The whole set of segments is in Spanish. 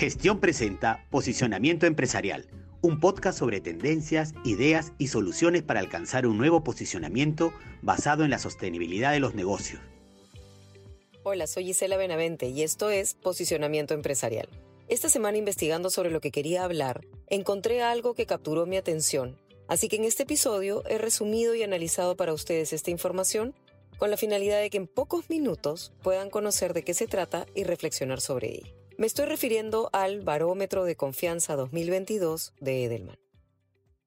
Gestión presenta Posicionamiento Empresarial, un podcast sobre tendencias, ideas y soluciones para alcanzar un nuevo posicionamiento basado en la sostenibilidad de los negocios. Hola, soy Gisela Benavente y esto es Posicionamiento Empresarial. Esta semana investigando sobre lo que quería hablar, encontré algo que capturó mi atención, así que en este episodio he resumido y analizado para ustedes esta información con la finalidad de que en pocos minutos puedan conocer de qué se trata y reflexionar sobre ella. Me estoy refiriendo al Barómetro de Confianza 2022 de Edelman.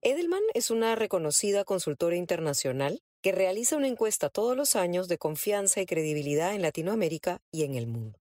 Edelman es una reconocida consultora internacional que realiza una encuesta todos los años de confianza y credibilidad en Latinoamérica y en el mundo.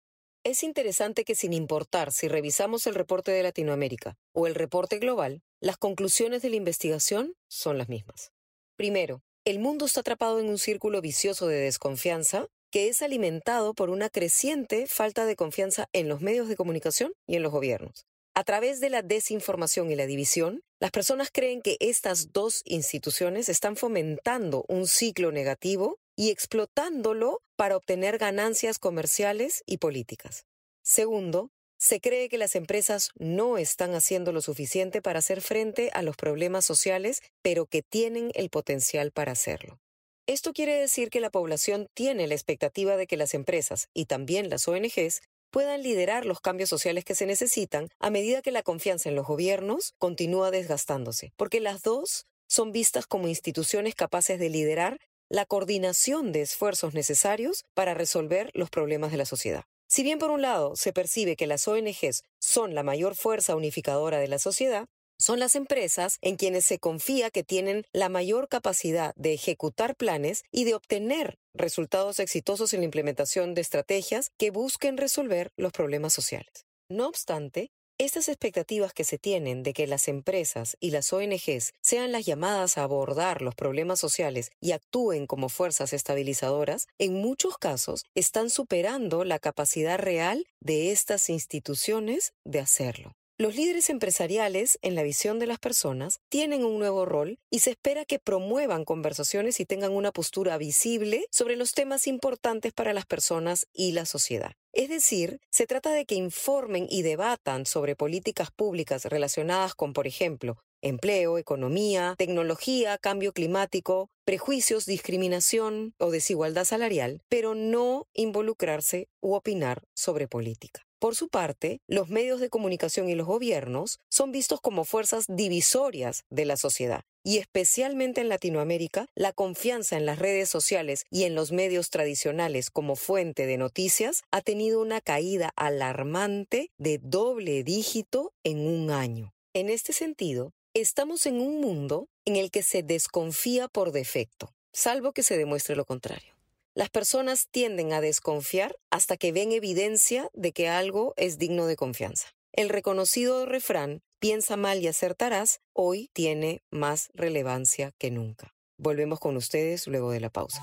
Es interesante que sin importar si revisamos el reporte de Latinoamérica o el reporte global, las conclusiones de la investigación son las mismas. Primero, el mundo está atrapado en un círculo vicioso de desconfianza que es alimentado por una creciente falta de confianza en los medios de comunicación y en los gobiernos. A través de la desinformación y la división, las personas creen que estas dos instituciones están fomentando un ciclo negativo y explotándolo para obtener ganancias comerciales y políticas. Segundo, se cree que las empresas no están haciendo lo suficiente para hacer frente a los problemas sociales, pero que tienen el potencial para hacerlo. Esto quiere decir que la población tiene la expectativa de que las empresas y también las ONGs puedan liderar los cambios sociales que se necesitan a medida que la confianza en los gobiernos continúa desgastándose, porque las dos son vistas como instituciones capaces de liderar la coordinación de esfuerzos necesarios para resolver los problemas de la sociedad. Si bien por un lado se percibe que las ONGs son la mayor fuerza unificadora de la sociedad, son las empresas en quienes se confía que tienen la mayor capacidad de ejecutar planes y de obtener resultados exitosos en la implementación de estrategias que busquen resolver los problemas sociales. No obstante, estas expectativas que se tienen de que las empresas y las ONGs sean las llamadas a abordar los problemas sociales y actúen como fuerzas estabilizadoras, en muchos casos están superando la capacidad real de estas instituciones de hacerlo. Los líderes empresariales, en la visión de las personas, tienen un nuevo rol y se espera que promuevan conversaciones y tengan una postura visible sobre los temas importantes para las personas y la sociedad. Es decir, se trata de que informen y debatan sobre políticas públicas relacionadas con, por ejemplo, empleo, economía, tecnología, cambio climático, prejuicios, discriminación o desigualdad salarial, pero no involucrarse u opinar sobre política. Por su parte, los medios de comunicación y los gobiernos son vistos como fuerzas divisorias de la sociedad. Y especialmente en Latinoamérica, la confianza en las redes sociales y en los medios tradicionales como fuente de noticias ha tenido una caída alarmante de doble dígito en un año. En este sentido, estamos en un mundo en el que se desconfía por defecto, salvo que se demuestre lo contrario. Las personas tienden a desconfiar hasta que ven evidencia de que algo es digno de confianza. El reconocido refrán, piensa mal y acertarás, hoy tiene más relevancia que nunca. Volvemos con ustedes luego de la pausa.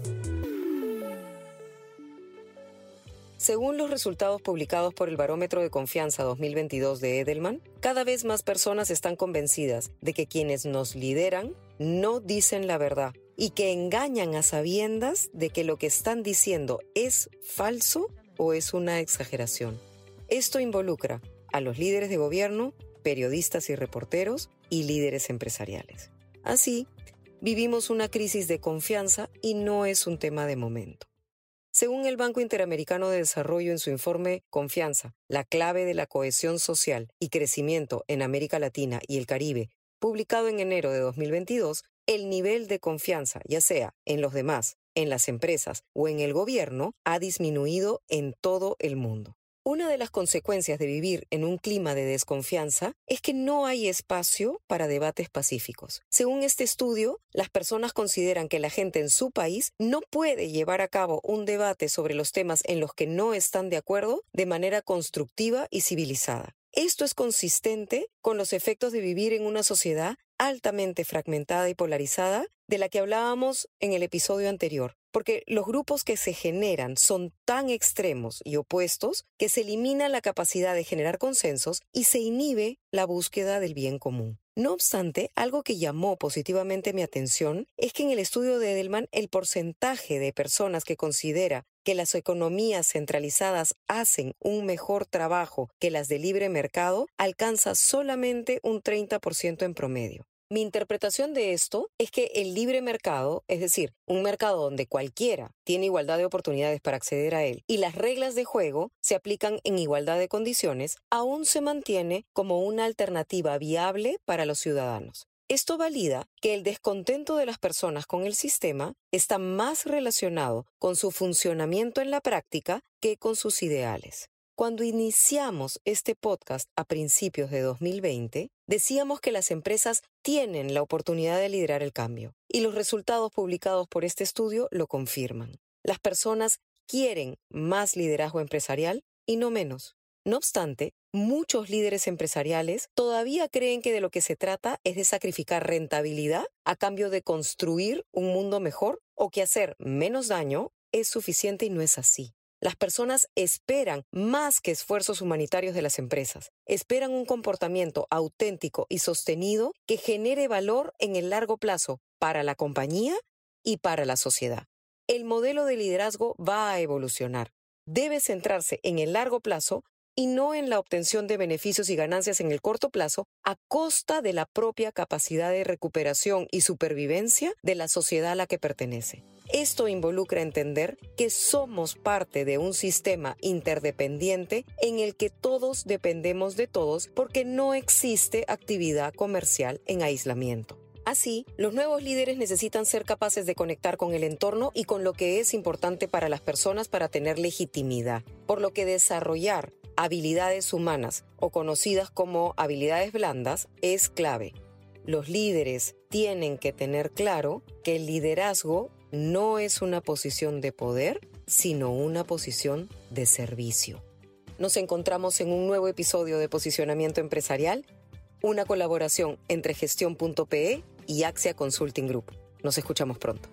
Según los resultados publicados por el Barómetro de Confianza 2022 de Edelman, cada vez más personas están convencidas de que quienes nos lideran no dicen la verdad y que engañan a sabiendas de que lo que están diciendo es falso o es una exageración. Esto involucra a los líderes de gobierno, periodistas y reporteros y líderes empresariales. Así, vivimos una crisis de confianza y no es un tema de momento. Según el Banco Interamericano de Desarrollo en su informe Confianza, la clave de la cohesión social y crecimiento en América Latina y el Caribe, publicado en enero de 2022, el nivel de confianza, ya sea en los demás, en las empresas o en el gobierno, ha disminuido en todo el mundo. Una de las consecuencias de vivir en un clima de desconfianza es que no hay espacio para debates pacíficos. Según este estudio, las personas consideran que la gente en su país no puede llevar a cabo un debate sobre los temas en los que no están de acuerdo de manera constructiva y civilizada. Esto es consistente con los efectos de vivir en una sociedad altamente fragmentada y polarizada de la que hablábamos en el episodio anterior, porque los grupos que se generan son tan extremos y opuestos que se elimina la capacidad de generar consensos y se inhibe la búsqueda del bien común. No obstante, algo que llamó positivamente mi atención es que en el estudio de Edelman el porcentaje de personas que considera que las economías centralizadas hacen un mejor trabajo que las de libre mercado alcanza solamente un 30% en promedio. Mi interpretación de esto es que el libre mercado, es decir, un mercado donde cualquiera tiene igualdad de oportunidades para acceder a él y las reglas de juego se aplican en igualdad de condiciones, aún se mantiene como una alternativa viable para los ciudadanos. Esto valida que el descontento de las personas con el sistema está más relacionado con su funcionamiento en la práctica que con sus ideales. Cuando iniciamos este podcast a principios de 2020, decíamos que las empresas tienen la oportunidad de liderar el cambio, y los resultados publicados por este estudio lo confirman. Las personas quieren más liderazgo empresarial y no menos. No obstante, muchos líderes empresariales todavía creen que de lo que se trata es de sacrificar rentabilidad a cambio de construir un mundo mejor o que hacer menos daño es suficiente y no es así. Las personas esperan más que esfuerzos humanitarios de las empresas. Esperan un comportamiento auténtico y sostenido que genere valor en el largo plazo para la compañía y para la sociedad. El modelo de liderazgo va a evolucionar. Debe centrarse en el largo plazo y no en la obtención de beneficios y ganancias en el corto plazo a costa de la propia capacidad de recuperación y supervivencia de la sociedad a la que pertenece. Esto involucra entender que somos parte de un sistema interdependiente en el que todos dependemos de todos porque no existe actividad comercial en aislamiento. Así, los nuevos líderes necesitan ser capaces de conectar con el entorno y con lo que es importante para las personas para tener legitimidad, por lo que desarrollar habilidades humanas o conocidas como habilidades blandas es clave. Los líderes tienen que tener claro que el liderazgo no es una posición de poder, sino una posición de servicio. Nos encontramos en un nuevo episodio de Posicionamiento Empresarial, una colaboración entre gestión.pe y Axia Consulting Group. Nos escuchamos pronto.